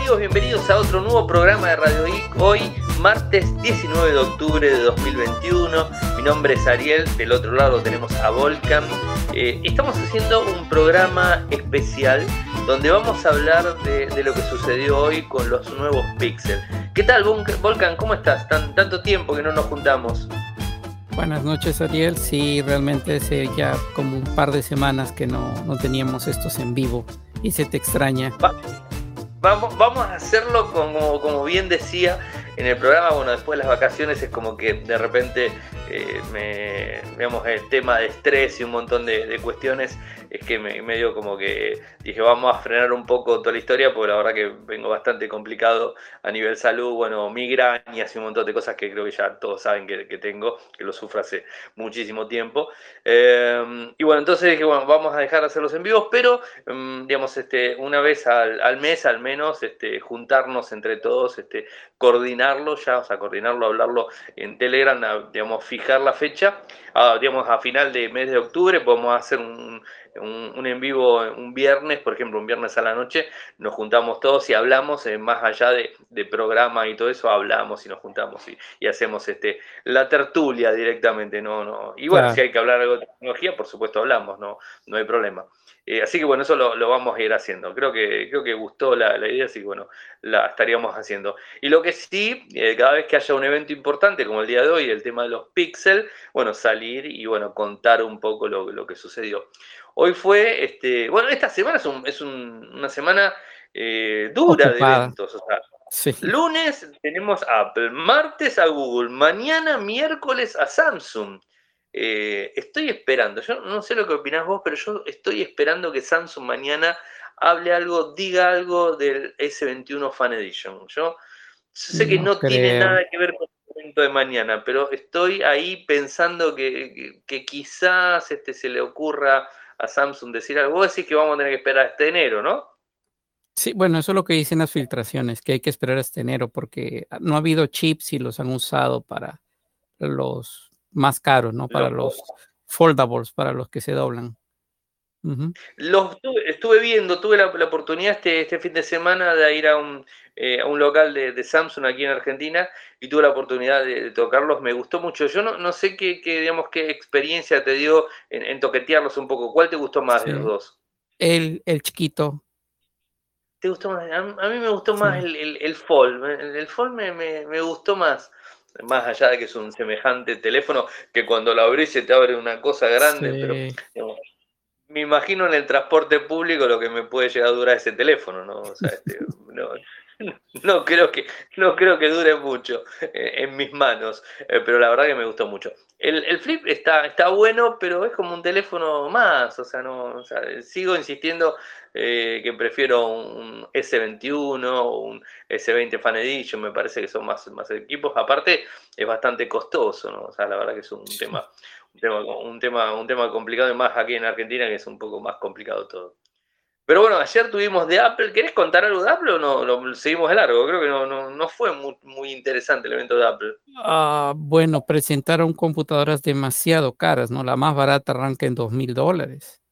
amigos? Bienvenidos a otro nuevo programa de Radio Geek. Hoy, martes 19 de octubre de 2021. Mi nombre es Ariel, del otro lado tenemos a Volcan. Eh, estamos haciendo un programa especial donde vamos a hablar de, lo que sucedió hoy con los nuevos Pixel. ¿Qué tal, Volcan? ¿Cómo estás? tanto tiempo que no nos juntamos. Buenas noches, Ariel. Sí, realmente hace ya como un par de semanas que no, no teníamos estos en vivo y se te extraña. Vamos, vamos a hacerlo como, como bien decía en el programa, bueno, después de las vacaciones es como que de repente eh, me, digamos, el tema de estrés y un montón de, cuestiones es que me, dio como que dije, vamos a frenar un poco toda la historia, porque la verdad que vengo bastante complicado a nivel salud, bueno, migrañas y un montón de cosas que creo que ya todos saben que, tengo, que lo sufro hace muchísimo tiempo. Eh, y bueno, entonces dije, bueno, vamos a dejar de hacerlos en vivos, pero, mm, digamos, este, una vez al, mes al menos, este, juntarnos entre todos, este, coordinarlo ya, o sea, coordinarlo, hablarlo en Telegram, digamos, fijar la fecha, a, digamos, a final de mes de octubre podemos hacer un, un, en vivo un viernes, por ejemplo, un viernes a la noche, nos juntamos todos y hablamos, eh, más allá de, de, programa y todo eso, hablamos y nos juntamos y, hacemos este la tertulia directamente, no, no. Y bueno, si hay que hablar algo de tecnología, por supuesto hablamos, no, no hay problema. Eh, así que bueno, eso lo, vamos a ir haciendo. Creo que, creo que gustó la, idea, así que bueno, la estaríamos haciendo. Y lo que sí, eh, cada vez que haya un evento importante como el día de hoy, el tema de los píxeles, bueno, salir y bueno, contar un poco lo, lo que sucedió. Hoy fue, este, bueno, esta semana es, es una semana eh, dura de eventos. O sea, Lunes tenemos Apple, martes a Google, mañana miércoles a Samsung. Eh, estoy esperando, yo no sé lo que opinás vos, pero yo estoy esperando que Samsung mañana hable algo, diga algo del S21 Fan Edition. Yo, sé que no, tiene nada que ver con el evento de mañana, pero estoy ahí pensando que, quizás este, se le ocurra a Samsung decir algo. Vos decís que vamos a tener que esperar hasta enero, ¿no? Sí, bueno, eso es lo que dicen las filtraciones, que hay que esperar hasta enero porque no ha habido chips y los han usado para los más caros, ¿no? Para los foldables, para los que se doblan. Los estuve, viendo, tuve la, oportunidad este, este, fin de semana de ir a un, eh, a un local de, Samsung aquí en Argentina y tuve la oportunidad de, tocarlos, me gustó mucho. Yo no, no sé qué, qué, digamos, qué experiencia te dio en, toquetearlos un poco. ¿Cuál te gustó más de los dos? El, el chiquito. ¿Te gustó más? A, mí me gustó más el, el, el Fold. El, el Fold me, me, me, gustó más. Más allá de que es un semejante teléfono que cuando lo abrís se te abre una cosa grande, pero me imagino en el transporte público lo que me puede llegar a durar ese teléfono, ¿no? O sea, este, no, no creo que, no creo que dure mucho eh, en mis manos, eh, pero la verdad que me gustó mucho. El, flip está, está bueno, pero es como un teléfono más, o sea, no, sigo insistiendo eh, que prefiero un S21 o un S20 Fan Edition, me parece que son más, más equipos. Aparte, es bastante costoso, ¿no? O sea, la verdad que es un tema, un tema, un tema, un tema complicado, y más aquí en Argentina, que es un poco más complicado todo. Pero bueno, ayer tuvimos de Apple. ¿Querés contar algo de Apple o no? Lo seguimos de largo. Creo que no, no, fue muy, interesante el evento de Apple. Ah, bueno, presentaron computadoras demasiado caras, ¿no? La más barata arranca en dos mil dólares.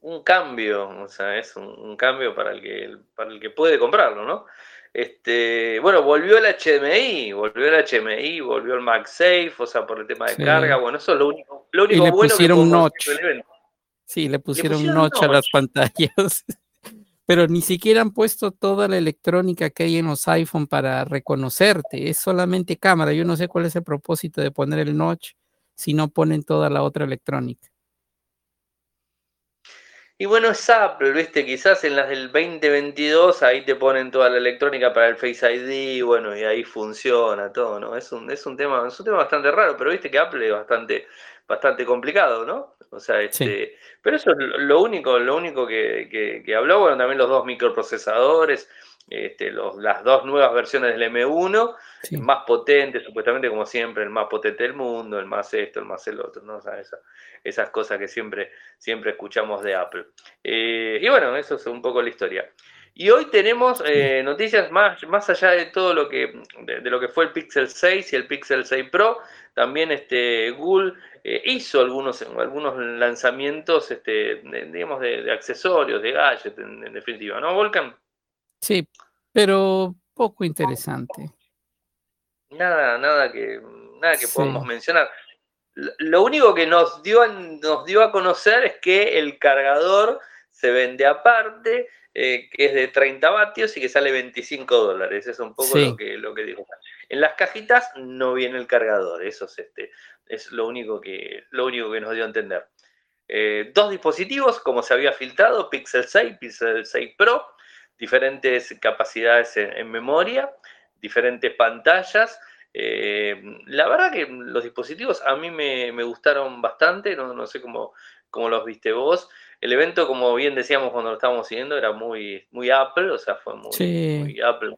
Un cambio, o sea, es un, cambio para el que para el que puede comprarlo, ¿no? Este, bueno, volvió el HDMI, volvió el HDMI, volvió el MagSafe, o sea, por el tema de carga. Bueno, eso es lo único, lo único bueno que un notch. evento. Sí, le pusieron, un notch a las pantallas. Pero ni siquiera han puesto toda la electrónica que hay en los iPhone para reconocerte. Es solamente cámara. Yo no sé cuál es el propósito de poner el notch si no ponen toda la otra electrónica. Y bueno, es Apple, ¿viste? Quizás en las del 2022 ahí te ponen toda la electrónica para el Face ID, bueno, y ahí funciona todo, ¿no? Es un, es un tema, es un tema bastante raro, pero viste que Apple es bastante, bastante complicado, ¿no? O sea, este, pero eso es lo único, lo único que, que, habló, bueno, también los dos microprocesadores, este, los, las dos nuevas versiones del M1, más potentes, supuestamente como siempre, el más potente del mundo, el más esto, el más el otro, ¿no? O sea, esas cosas que siempre, siempre escuchamos de Apple. Eh, y bueno, eso es un poco la historia. Y hoy tenemos eh, noticias más, más allá de todo lo que, de, lo que fue el Pixel 6 y el Pixel 6 Pro. También este, Google eh, hizo algunos, algunos lanzamientos, este, de, digamos, de, accesorios, de gadgets, en, definitiva, ¿no, Volcan? Sí, pero poco interesante. Nada, nada que, nada que podamos mencionar. Lo único que nos dio, nos dio a conocer es que el cargador se vende aparte, eh, que es de 30 vatios y que sale 25 dólares. Es un poco lo que, lo que digo. En las cajitas no viene el cargador, eso es, este, es lo, único que, lo único que nos dio a entender. Eh, dos dispositivos, como se había filtrado, Pixel 6, Pixel 6 Pro, diferentes capacidades en, memoria, diferentes pantallas. Eh, la verdad que los dispositivos a mí me, gustaron bastante, no, sé cómo, cómo, los viste vos. El evento, como bien decíamos cuando lo estábamos siguiendo, era muy, muy Apple, o sea, fue muy, Apple,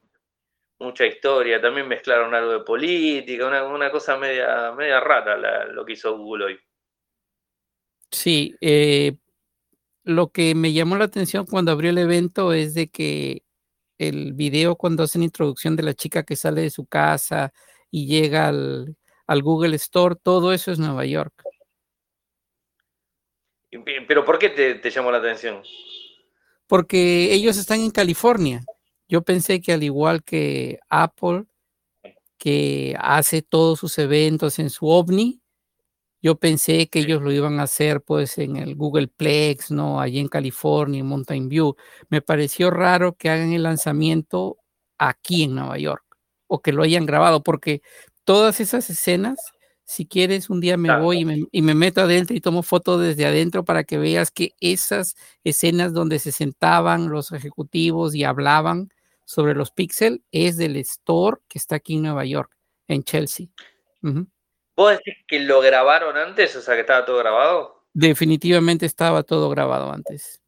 mucha historia. También mezclaron algo de política, una, cosa media, media rara lo que hizo Google hoy. Sí, eh, lo que me llamó la atención cuando abrió el evento es de que el video cuando hacen introducción de la chica que sale de su casa y llega al, Google Store, todo eso es Nueva York. ¿Pero por qué te, llamó la atención? Porque ellos están en California. Yo pensé que al igual que Apple, que hace todos sus eventos en su OVNI, yo pensé que ellos lo iban a hacer pues en el Google Plex, ¿no? Allí en California, en Mountain View. Me pareció raro que hagan el lanzamiento aquí en Nueva York o que lo hayan grabado, porque todas esas escenas, si quieres, un día me voy y me, meto adentro y tomo fotos desde adentro para que veas que esas escenas donde se sentaban los ejecutivos y hablaban sobre los Pixel es del store que está aquí en Nueva York, en Chelsea. ¿Vos decís que lo grabaron antes? O sea, que estaba todo grabado. Definitivamente estaba todo grabado antes.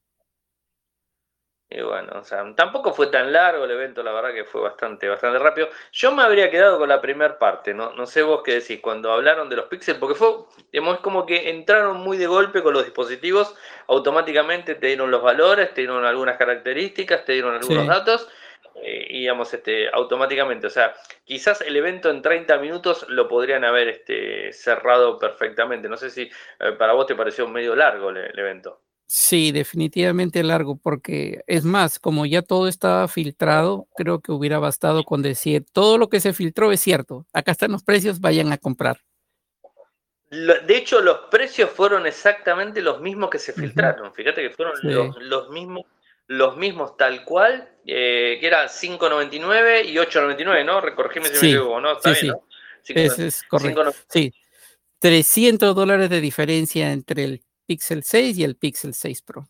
Y bueno, o sea, tampoco fue tan largo el evento, la verdad que fue bastante, bastante rápido. Yo me habría quedado con la primera parte, ¿no? No sé vos qué decís, cuando hablaron de los píxeles, porque fue, digamos, como que entraron muy de golpe con los dispositivos, automáticamente te dieron los valores, te dieron algunas características, te dieron algunos datos, eh, digamos, este, automáticamente. O sea, quizás el evento en 30 minutos lo podrían haber este, cerrado perfectamente. No sé si eh, para vos te pareció medio largo el, evento. Sí, definitivamente largo, porque es más, como ya todo estaba filtrado, creo que hubiera bastado con decir, todo lo que se filtró es cierto, acá están los precios, vayan a comprar. De hecho, los precios fueron exactamente los mismos que se filtraron. Fíjate que fueron los mismos los mismos tal cual, eh, que era 5.99 y 8.99, ¿no? Recorgime si me equivoco, ¿no? Está bien, ¿no? es, correcto. Sí, 300 dólares de diferencia entre el Pixel 6 y el Pixel 6 Pro.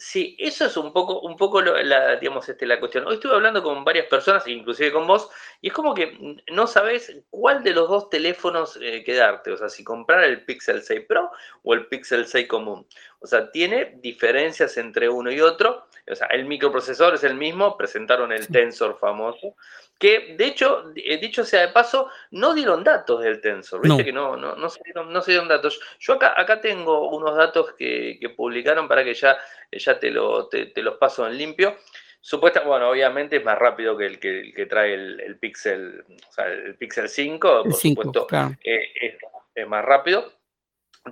Sí, eso es un poco, un poco la, digamos, este, la cuestión. Hoy estuve hablando con varias personas, inclusive con vos, y es como que no sabes cuál de los dos teléfonos eh, quedarte. O sea, si comprar el Pixel 6 Pro o el Pixel 6 común. O sea, tiene diferencias entre uno y otro. O sea, el microprocesor es el mismo, presentaron el Tensor famoso, que de hecho, eh, dicho sea de paso, no dieron datos del Tensor, viste que no, no, no, se dieron, no se dieron datos. Yo acá, acá tengo unos datos que, publicaron para que ya, ya te, lo, te, los paso en limpio. Supuesta, bueno, obviamente es más rápido que el que, trae el, Pixel, o sea, el Pixel 5, por supuesto, eh, es, más rápido.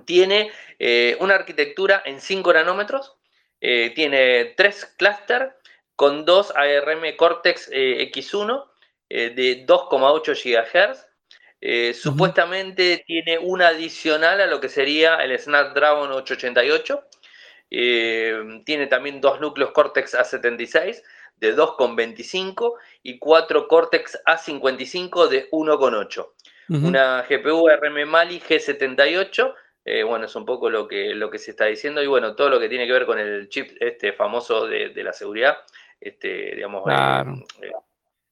Tiene eh, una arquitectura en 5 nanómetros, tiene tres clúster con dos ARM Cortex X1 eh, de 2,8 GHz. Eh, supuestamente tiene una adicional a lo que sería el Snapdragon 888. Eh, tiene también dos núcleos Cortex A76 de 2,25 y cuatro Cortex A55 de 1,8. Una GPU RM Mali G78. bueno, es un poco lo que, lo que se está diciendo y bueno, todo lo que tiene que ver con el chip este famoso de, la seguridad, este, digamos,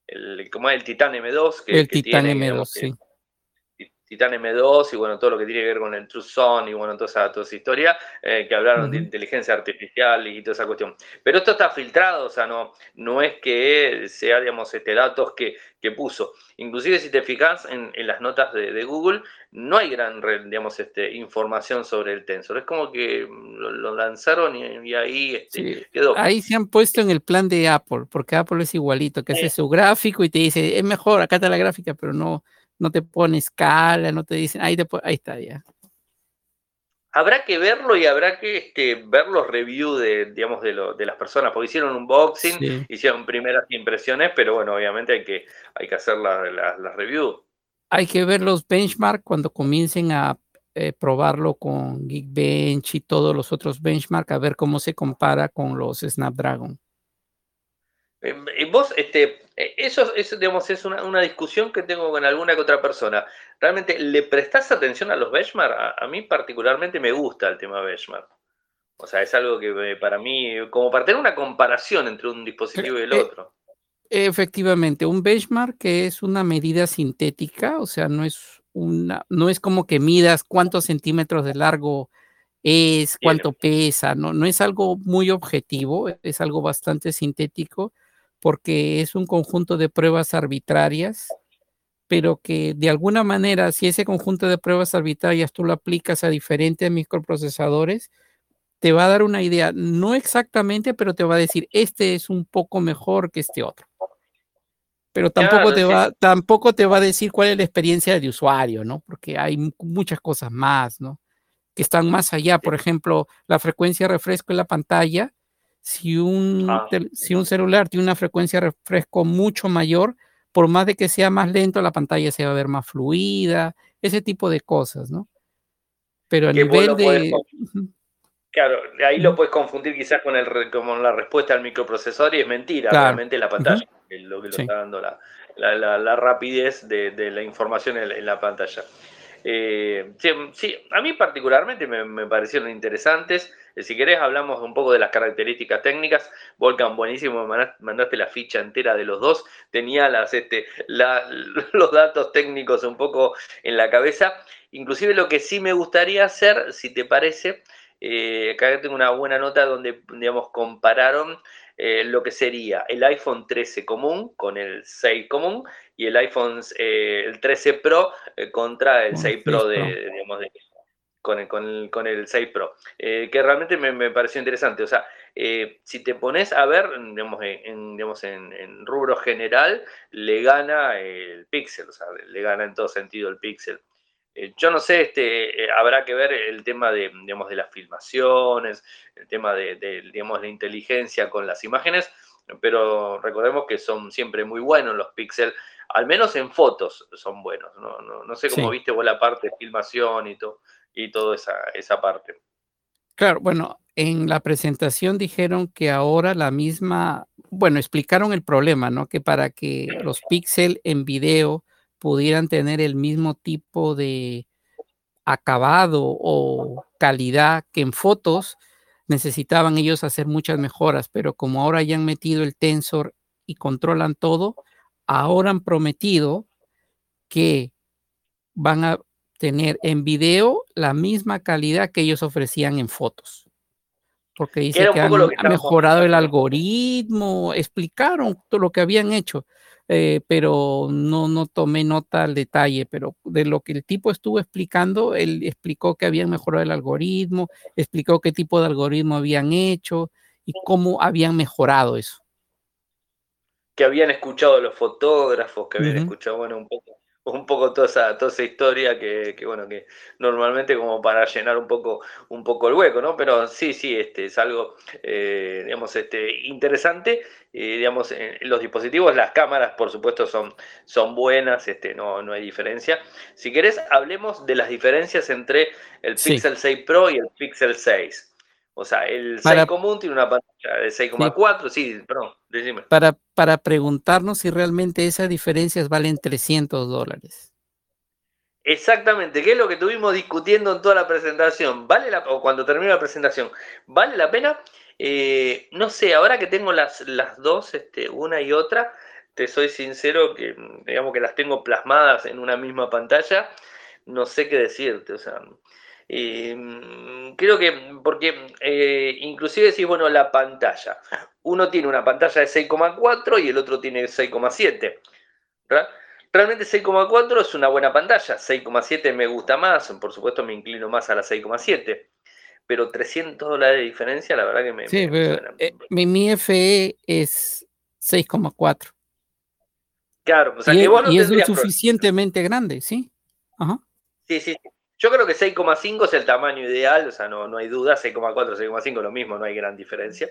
el, como el Titan M2. Que, el Titan M2, sí. Titan M2 y bueno, todo lo que tiene que ver con el True Zone y bueno, toda esa, toda esa historia, eh, que hablaron de inteligencia artificial y toda esa cuestión. Pero esto está filtrado, o sea, no, no es que sea, digamos, este, datos que, que puso. Inclusive si te fijas en, las notas de, Google, no hay gran, digamos, este, información sobre el Tensor. Es como que lo, lanzaron y, ahí este, quedó. Ahí se han puesto en el plan de Apple, porque Apple es igualito, que hace su gráfico y te dice, es mejor, acá está la gráfica, pero no no te pone escala, no te dicen, ahí, ahí está ya. habrá que verlo y habrá que este, ver los reviews de, digamos, de, de, las personas, porque hicieron un unboxing, hicieron primeras impresiones, pero bueno, obviamente hay que, hay que hacer las la, reviews. Hay que ver los benchmarks cuando comiencen a eh, probarlo con Geekbench y todos los otros benchmarks, a ver cómo se compara con los Snapdragon. Eh, vos, este, eh, eso, digamos, es una, discusión que tengo con alguna que otra persona. ¿Realmente le prestás atención a los benchmark? A, mí particularmente me gusta el tema benchmark. O sea, es algo que para mí, como para tener una comparación entre un dispositivo y el otro. Efectivamente, un benchmark que es una medida sintética, o sea, no es una, no es como que midas cuántos centímetros de largo es, cuánto pesa, no, no es algo muy objetivo, es algo bastante sintético porque es un conjunto de pruebas arbitrarias, pero que de alguna manera, si ese conjunto de pruebas arbitrarias tú lo aplicas a diferentes microprocesadores, te va a dar una idea, no exactamente, pero te va a decir, este es un poco mejor que este otro. Pero tampoco, te va, tampoco te va a decir cuál es la experiencia de usuario, ¿no? Porque hay muchas cosas más, ¿no? Que están más allá. Por ejemplo, la frecuencia de refresco en la pantalla si un, ah. si un celular tiene una frecuencia de refresco mucho mayor, por más de que sea más lento, la pantalla se va a ver más fluida, ese tipo de cosas, ¿no? Pero a nivel de... Claro, ahí lo puedes confundir quizás con, el, la respuesta al microprocesador y es mentira, realmente la pantalla, es lo que lo está dando la, la, rapidez de, la información en, la pantalla. Eh, sí, a mí particularmente me, me parecieron interesantes. Eh, si querés, hablamos un poco de las características técnicas. Volcan, buenísimo, mandaste la ficha entera de los dos. Tenía las, este, los datos técnicos un poco en la cabeza. Inclusive lo que sí me gustaría hacer, si te parece, eh, acá tengo una buena nota donde, digamos, compararon lo que sería el iPhone 13 común con el 6 común y el iPhone el 13 Pro contra el 6 Pro de, digamos, de, con el, con con el 6 Pro, eh, que realmente me, pareció interesante. O sea, eh, si te pones a ver, digamos, en, digamos, en, rubro general, le gana el Pixel, o sea, le gana en todo sentido el Pixel. Eh, yo no sé, este, habrá que ver el tema de, digamos, de las filmaciones, el tema de, digamos, la inteligencia con las imágenes, pero recordemos que son siempre muy buenos los Pixel, al menos en fotos son buenos. No, no, sé cómo viste vos la parte de filmación y todo y toda esa, esa parte. Claro, bueno, en la presentación dijeron que ahora la misma, bueno, explicaron el problema, ¿no? Que para que los píxeles en video pudieran tener el mismo tipo de acabado o calidad que en fotos, necesitaban ellos hacer muchas mejoras, pero como ahora ya han metido el tensor y controlan todo, ahora han prometido que van a tener en video la misma calidad que ellos ofrecían en fotos. Porque dice que han, mejorado el algoritmo, explicaron todo lo que habían hecho, eh, pero no, no tomé nota al detalle, pero de lo que el tipo estuvo explicando, él explicó que habían mejorado el algoritmo, explicó qué tipo de algoritmo habían hecho y cómo habían mejorado eso. Que habían escuchado los fotógrafos, que habían escuchado, bueno, un poco un poco toda esa, toda esa historia que, bueno, que normalmente como para llenar un poco, un poco el hueco, ¿no? Pero sí, sí, este es algo, eh, digamos, este, interesante. digamos, en los dispositivos, las cámaras, por supuesto, son, son buenas, este, no, no hay diferencia. Si querés, hablemos de las diferencias entre el Pixel 6 Pro y el Pixel 6. O sea, el 6 común tiene una pantalla de 6,4, sí, perdón, decime. Para, para preguntarnos si realmente esas diferencias valen 300 dólares. Exactamente, que es lo que estuvimos discutiendo en toda la presentación. ¿Vale la, o cuando termine la presentación, ¿vale la pena? Eh, no sé, ahora que tengo las, las dos, este, una y otra, te soy sincero que digamos que las tengo plasmadas en una misma pantalla, no sé qué decirte, o sea, Em, creo que, porque eh, inclusive si, bueno, la pantalla. Uno tiene una pantalla de 6,4 y el otro tiene 6,7. Realmente 6,4 es una buena pantalla, 6,7 me gusta más, por supuesto me inclino más a la 6,7. Pero 300 dólares de diferencia, la verdad que me... Sí, eh, mi, FE es 6,4. Claro, o sea y, que vos no y es lo suficientemente grande, ¿sí? Sí, sí, Yo creo que 6,5 es el tamaño ideal, o sea, no, no hay duda, 6,4, 6,5 lo mismo, no hay gran diferencia.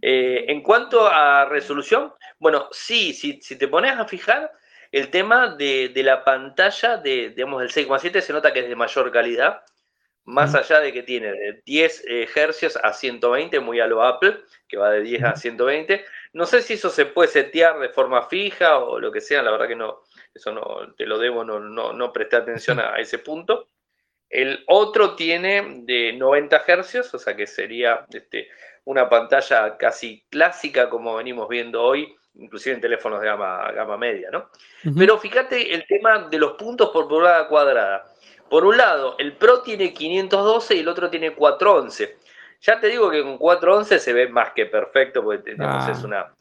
Eh, en cuanto a resolución, bueno, sí, si, si te pones a fijar, el tema de, la pantalla de, digamos, el 6,7 se nota que es de mayor calidad, más allá de que tiene de 10 eh, Hz a 120, muy a lo Apple, que va de 10 a 120. No sé si eso se puede setear de forma fija o lo que sea, la verdad que no, eso no, te lo debo, no, no, no presté atención a ese punto. El otro tiene de 90 Hz, o sea que sería este, una pantalla casi clásica como venimos viendo hoy, inclusive en teléfonos de gama, gama media, ¿no? Pero fíjate el tema de los puntos por pulgada cuadrada. Por un lado, el Pro tiene 512 y el otro tiene 411. Ya te digo que con 411 se ve más que perfecto, porque ah. es, una,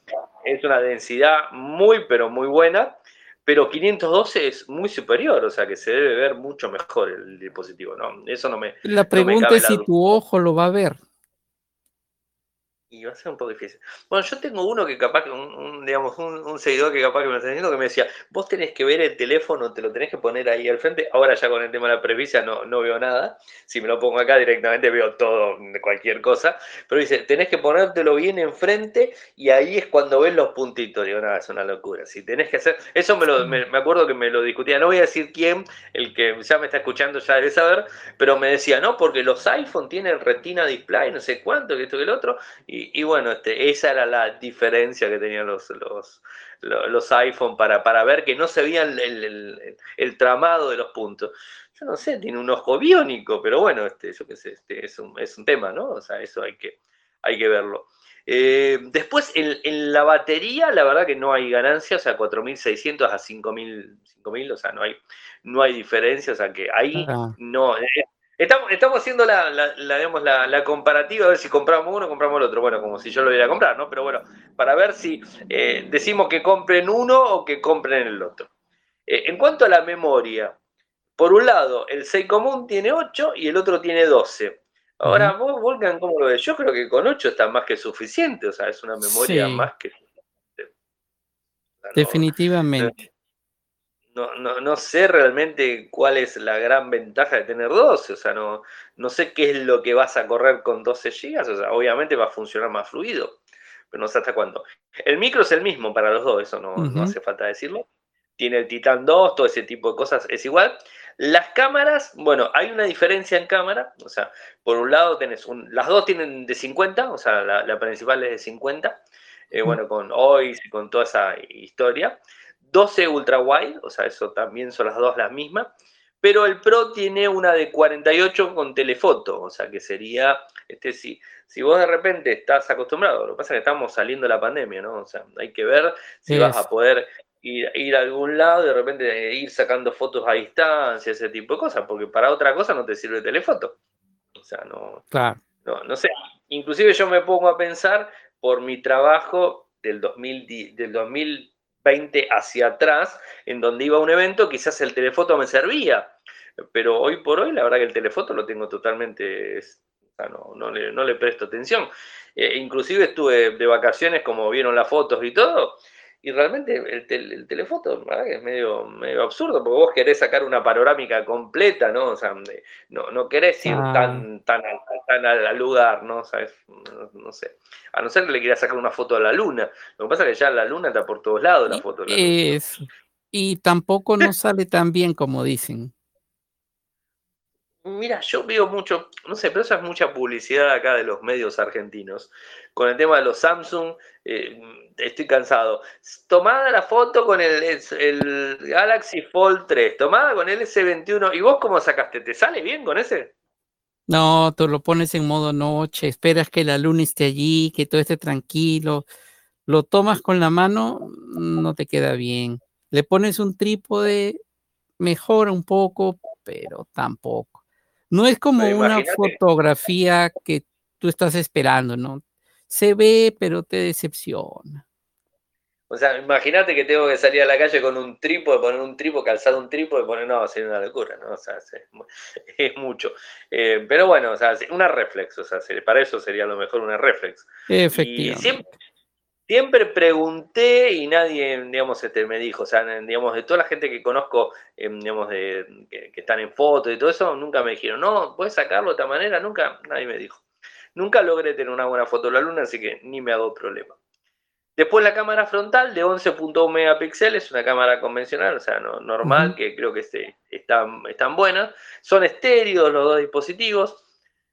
es una densidad muy, pero muy buena pero 512 es muy superior, o sea que se debe ver mucho mejor el dispositivo, ¿no? Eso no me. La pregunta es si tu ojo lo va a ver y va a ser un poco difícil. Bueno, yo tengo uno que capaz, un, digamos, un, seguidor que capaz que me está diciendo que me decía, vos tenés que ver el teléfono, te lo tenés que poner ahí al frente. Ahora ya con el tema de la presbicia no, no veo nada. Si me lo pongo acá directamente veo todo, cualquier cosa. Pero dice, tenés que ponértelo bien enfrente y ahí es cuando ves los puntitos. Digo, nada, es una locura. Si tenés que hacer, eso me, lo, me, acuerdo que me lo discutía. No voy a decir quién, el que ya me está escuchando ya debe saber, pero me decía, no, porque los iPhone tienen retina display, no sé cuánto, que esto que el otro. Y, y, bueno, este, esa era la diferencia que tenían los, los, los, iPhone para, para ver que no se veía el, el, tramado de los puntos. Yo no sé, tiene un ojo biónico, pero bueno, este, yo qué sé, este, es, un, es un tema, ¿no? O sea, eso hay que, hay que verlo. Eh, después, en, en, la batería, la verdad que no hay ganancia, o sea, 4.600 a 5.000, o sea, no hay, no hay diferencia, o sea, que ahí no, Estamos, estamos haciendo la, la, la, comparativa, a ver si compramos uno o compramos el otro. Bueno, como si yo lo iba a comprar, ¿no? Pero bueno, para ver si eh, decimos que compren uno o que compren el otro. Eh, en cuanto a la memoria, por un lado, el 6 común tiene 8 y el otro tiene 12. Ahora, vos, Volcan, ¿cómo lo ves? Yo creo que con 8 está más que suficiente, o sea, es una memoria más que suficiente. Definitivamente no, no, no, sé realmente cuál es la gran ventaja de tener 12, o sea, no, no sé qué es lo que vas a correr con 12 GB, o sea, obviamente va a funcionar más fluido, pero no sé hasta cuándo. El micro es el mismo para los dos, eso no, no hace falta decirlo. Tiene el Titan 2, todo ese tipo de cosas es igual. Las cámaras, bueno, hay una diferencia en cámara, o sea, por un lado tenés un, las dos tienen de 50, o sea, la, principal es de 50, eh, bueno, con OIS y con toda esa historia. 12 ultra wide, o sea, eso también son las dos las mismas, pero el Pro tiene una de 48 con telefoto, o sea, que sería, este si, si vos de repente estás acostumbrado, lo que pasa es que estamos saliendo de la pandemia, ¿no? O sea, hay que ver si vas a poder ir, ir, a algún lado, de repente ir sacando fotos a distancia, ese tipo de cosas, porque para otra cosa no te sirve el telefoto. O sea, no, no, no sé. Inclusive yo me pongo a pensar por mi trabajo del 2000, del 2000 20 hacia atrás, en donde iba un evento, quizás el telefoto me servía. Pero hoy por hoy, la verdad que el telefoto lo tengo totalmente, no, no le presto atención. Eh, inclusive estuve de vacaciones, como vieron las fotos y todo, y realmente el, telefoto es medio, medio absurdo, porque vos querés sacar una panorámica completa, ¿no? O sea, no, no querés ir ah. tan, tan, tan al lugar, ¿no? ¿Sabes? No, sé. A no ser que le quieras sacar una foto a la luna. Lo que pasa es que ya la luna está por todos lados, la foto de la luna. Y tampoco no sale tan bien como dicen. Mira, yo veo mucho, no sé, pero esa es mucha publicidad acá de los medios argentinos. Con el tema de los Samsung, eh, estoy cansado. Tomada la foto con el, el, Galaxy Fold 3, tomada con el S21. ¿Y vos cómo sacaste? ¿Te sale bien con ese? No, tú lo pones en modo noche, esperas que la luna esté allí, que todo esté tranquilo. Lo tomas con la mano, no te queda bien. Le pones un trípode, mejora un poco, pero tampoco. No es como una fotografía que tú estás esperando, ¿no? Se ve, pero te decepciona. O sea, imagínate que tengo que salir a la calle con un trípode, poner un trípode, calzar un trípode, poner, no, sería una locura, ¿no? O sea, es, mucho. Eh, pero bueno, o sea, una reflex, o sea, para eso sería lo mejor una reflex. Efectivamente. siempre pregunté y nadie, digamos, este, me dijo, o sea, digamos, de toda la gente que conozco, em, digamos, de, que, están en fotos y todo eso, nunca me dijeron, no, puedes sacarlo de esta manera, nunca, nadie me dijo. Nunca logré tener una buena foto de la luna, así que ni me hago problema. Después la cámara frontal de 11.1 megapíxeles, es una cámara convencional, o sea, no, normal, que creo que este, están, están buenas. Son estéreos los dos dispositivos.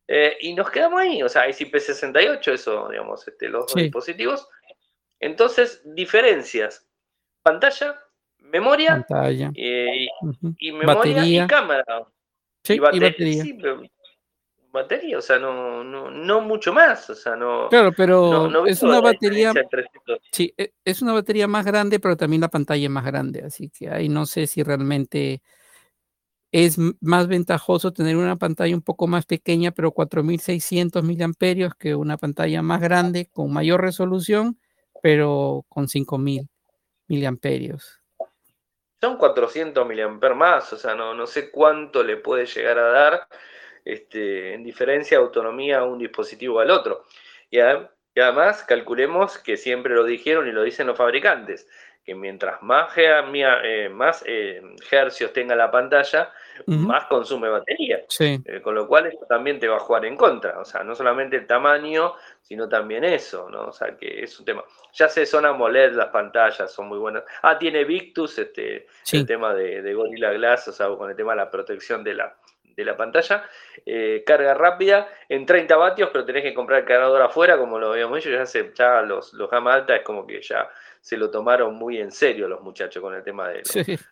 Eh, y nos quedamos ahí, o sea, IP68, eso, digamos, este, los dos dispositivos. Entonces, diferencias. Pantalla, memoria, eh, y, memoria y cámara. Sí, y batería batería, o sea, no, no, no mucho más, o sea, no. Claro, pero es una batería. Sí, e, es una batería más grande, pero también la pantalla es más grande, así que ahí no sé si realmente es más ventajoso tener una pantalla un poco más pequeña, pero 4600 miliamperios que una pantalla más grande con mayor resolución, pero con 5000 miliamperios. Son 400 miliamperios más, o sea, no, no sé cuánto le puede llegar a dar este, en diferencia de autonomía un dispositivo al otro. Y, además calculemos que siempre lo dijeron y lo dicen los fabricantes, que mientras más, eh, más eh, hercios tenga la pantalla, más consume batería. Eh, con lo cual esto también te va a jugar en contra. O sea, no solamente el tamaño, sino también eso, ¿no? O sea, que es un tema. Ya sé, son AMOLED las pantallas, son muy buenas. Ah, tiene Victus, este, el tema de, de Gorilla Glass, o sea, con el tema de la protección de la, de la pantalla. Eh, carga rápida en 30 vatios, pero tenés que comprar el cargador afuera, como lo habíamos dicho. Ya, se, ya los, los gama alta es como que ya se lo tomaron muy en serio los muchachos con el tema de,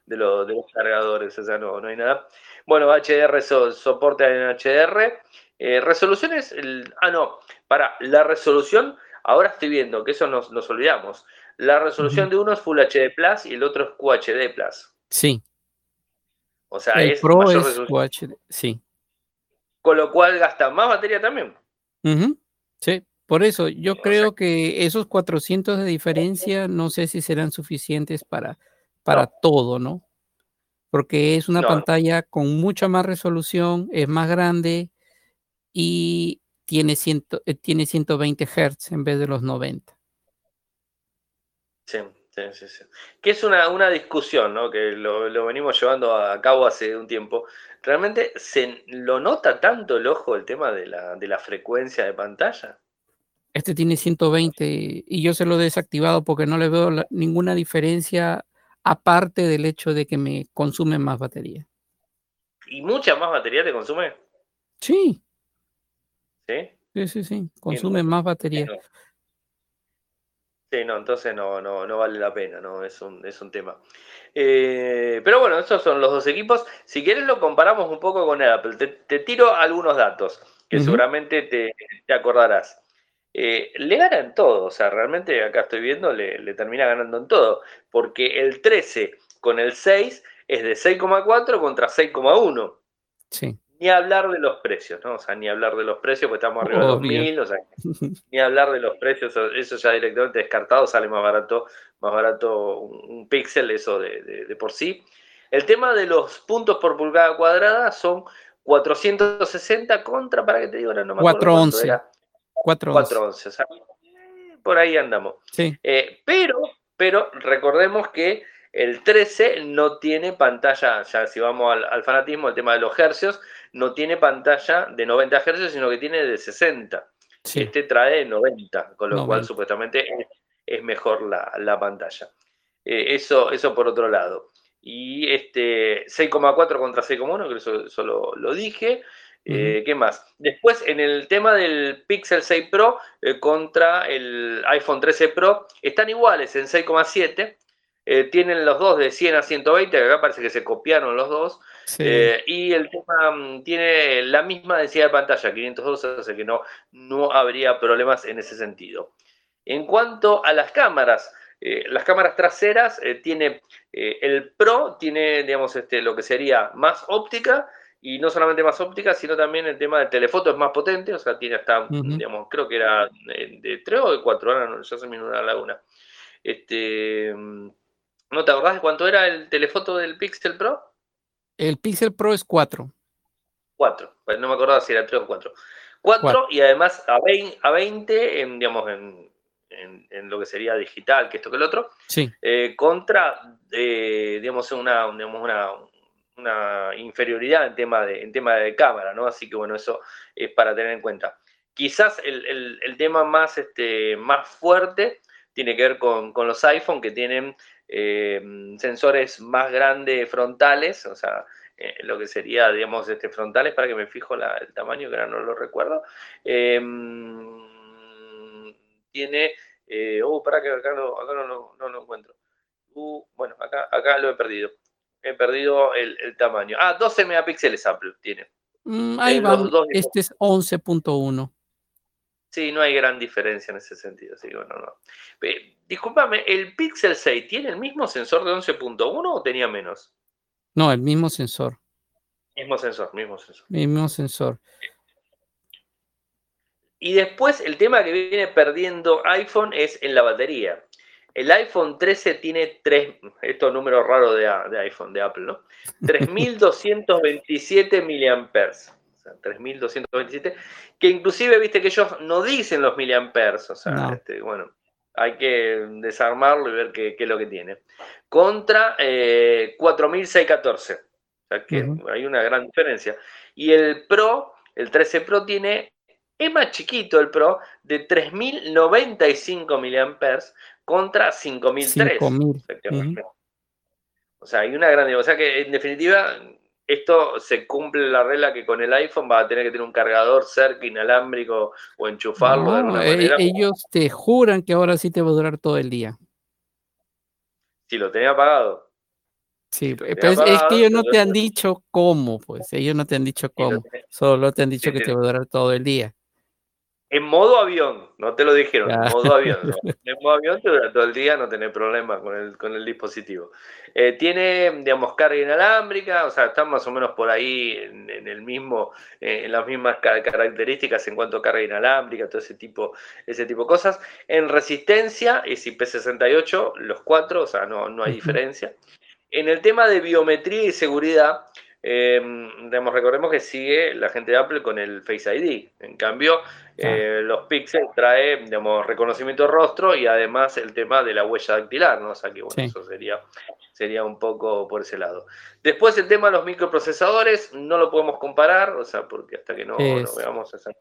de, los cargadores. O sea, no, no hay nada. Bueno, HDR soporte en HDR. Eh, resoluciones, ah, no, para la resolución, ahora estoy viendo que eso nos, nos olvidamos. La resolución de uno es Full HD Plus y el otro es QHD Plus. Sí, o sea, es Pro es sí. Con lo cual gasta más batería también. Sí, por eso yo creo que esos 400 de diferencia no sé si serán suficientes para, para todo, ¿no? Porque es una pantalla con mucha más resolución, es más grande y tiene, ciento, eh, tiene 120 Hz en vez de los 90. Sí. Sí, sí, Que es una, una discusión, ¿no? Que lo, venimos llevando a cabo hace un tiempo. ¿Realmente se lo nota tanto el ojo el tema de la, de la frecuencia de pantalla? Este tiene 120 y yo se lo he desactivado porque no le veo ninguna diferencia aparte del hecho de que me consume más batería. ¿Y mucha más batería te consume? Sí. ¿Sí? Sí, sí, sí. Consume más batería. Sí, no, entonces no, no, no vale la pena, ¿no? Es un, es un tema. Eh, pero bueno, esos son los dos equipos. Si quieres lo comparamos un poco con Apple. Te, tiro algunos datos que seguramente te, acordarás. Eh, le gana en todo, o sea, realmente acá estoy viendo, le, le termina ganando en todo, porque el 13 con el 6 es de 6,4 contra 6,1. Sí ni hablar de los precios, ¿no? O sea, ni hablar de los precios, porque estamos arriba de los mil, o sea, ni hablar de los precios, eso ya directamente descartado, sale más barato, más barato un, píxel, eso de, por sí. El tema de los puntos por pulgada cuadrada son 460 contra, para que te digo, no me 411. 411. O sea, por ahí andamos. Sí. Eh, pero, pero recordemos que el 13 no tiene pantalla, ya si vamos al, fanatismo, el tema de los hercios, no tiene pantalla de 90 Hz, sino que tiene de 60. Este trae 90, con lo cual supuestamente es, mejor la, pantalla. Eh, eso, eso por otro lado. Y este 6,4 contra 6,1, que eso, eso lo, dije. Eh, ¿Qué más? Después, en el tema del Pixel 6 Pro eh, contra el iPhone 13 Pro, están iguales en 6,7. tienen los dos de 100 a 120, que acá parece que se copiaron los dos. Eh, y el tema mm, tiene la misma densidad de pantalla, 512, así que no, no habría problemas en ese sentido. En cuanto a las cámaras, eh, las cámaras traseras eh, tiene el Pro, tiene digamos este, lo que sería más óptica y no solamente más óptica, sino también el tema de telefoto es más potente, o sea, tiene hasta, digamos, creo que era de, 3 o de 4, ahora no, ya se me una laguna. Este, ¿No te acordás de cuánto era el telefoto del Pixel Pro? El Pixel Pro es 4. 4, pues no me acordaba si era 3 o 4. 4, y además a 20, a 20 en, digamos, en, en, lo que sería digital, que esto que el otro, sí. Eh, contra, eh, digamos, una, una, una, inferioridad en tema, de, en tema de cámara, ¿no? Así que bueno, eso es para tener en cuenta. Quizás el, el, tema más, este, más fuerte tiene que ver con, con los iPhone que tienen sensores más grandes frontales, o sea, eh, lo que sería, digamos, este, frontales, para que me fijo el tamaño, que ahora no lo recuerdo. Em, tiene, eh, uh, para que acá, no, lo encuentro. Uh, bueno, acá, acá lo he perdido. He perdido el, tamaño. Ah, 12 megapíxeles Apple tiene. Mm, ahí va, este es 11.1. Sí, no hay gran diferencia en ese sentido. Que bueno, no. discúlpame, ¿el Pixel 6 tiene el mismo sensor de 11.1 o tenía menos? No, el mismo sensor. Mismo sensor, mismo sensor. Mismo sensor. Y después el tema que viene perdiendo iPhone es en la batería. El iPhone 13 tiene tres, estos números raros de, de iPhone, de Apple, ¿no? 3227 miliamperes. O sea, 3227, que inclusive, viste que ellos no dicen los miliamperes, o sea, este, bueno, hay que desarmarlo y ver qué, es lo que tiene. Contra eh, 4614. O sea que hay una gran diferencia. Y el Pro, el 13 Pro tiene, es más chiquito el Pro, de 3095 mAh contra 5003. 5000. O sea, hay una gran. O sea que en definitiva esto se cumple la regla que con el iPhone va a tener que tener un cargador cerca, inalámbrico o enchufarlo de alguna e-, manera. Ellos te juran que ahora sí te va a durar todo el día. Si lo tenía apagado. Sí, pero es, que ellos no te han dicho cómo, pues ellos no te han dicho cómo, solo te han dicho que te va a durar todo el día. En modo avión, no te lo dijeron, en modo avión. En modo avión te dura todo el día, no tenés problema con el, con el dispositivo. Eh, tiene, digamos, carga inalámbrica, o sea, está más o menos por ahí en, el mismo, eh, en las mismas características en cuanto a carga inalámbrica, todo ese tipo, ese tipo de cosas. En resistencia es IP68, los cuatro, o sea, no, no hay diferencia. En el tema de biometría y seguridad, eh, recordemos que sigue la gente de Apple con el Face ID. En cambio, eh, los Pixel trae, digamos, reconocimiento de rostro y además el tema de la huella dactilar, ¿no? O sea que, bueno, eso sería, sería un poco por ese lado. Después el tema de los microprocesadores, no lo podemos comparar, o sea, porque hasta que no, veamos esa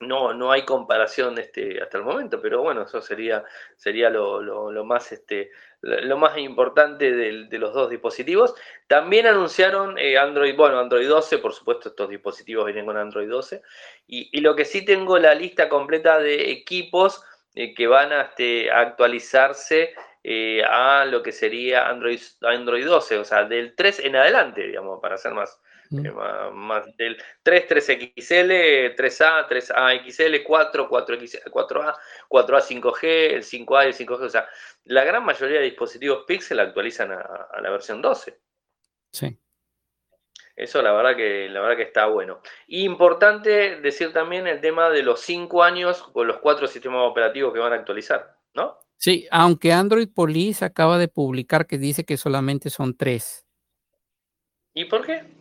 no, no hay comparación este, hasta el momento, pero bueno, eso sería, sería lo, más, este, lo más importante de, los dos dispositivos. También anunciaron eh, Android, bueno, Android 12, por supuesto estos dispositivos vienen con Android 12, y, lo que sí tengo la lista completa de equipos eh, que van a este, actualizarse eh, a lo que sería Android, Android 12, o sea, del 3 en adelante, digamos, para ser más, Mm. más, del 3, 3XL, 3A, 3A XL, 4, 4X, 4A, 4A 5G, el 5A y el 5G. O sea, la gran mayoría de dispositivos Pixel actualizan a, la versión 12. Sí. Eso la verdad que la verdad que está bueno. importante decir también el tema de los 5 años con los cuatro sistemas operativos que van a actualizar, ¿no? Sí, aunque Android Police acaba de publicar que dice que solamente son 3. ¿Y por qué?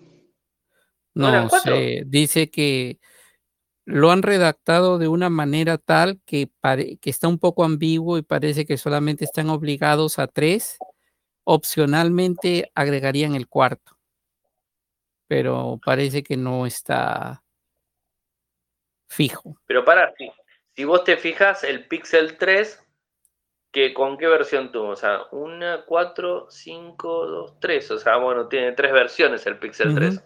No sé, dice que lo han redactado de una manera tal que, que está un poco ambiguo y parece que solamente están obligados a tres. Opcionalmente agregarían el cuarto, pero parece que no está fijo. Pero para, si, si vos te fijas, el Pixel 3, que, ¿con qué versión tuvo? O sea, una, cuatro, cinco, dos, tres. O sea, bueno, tiene tres versiones el Pixel 3.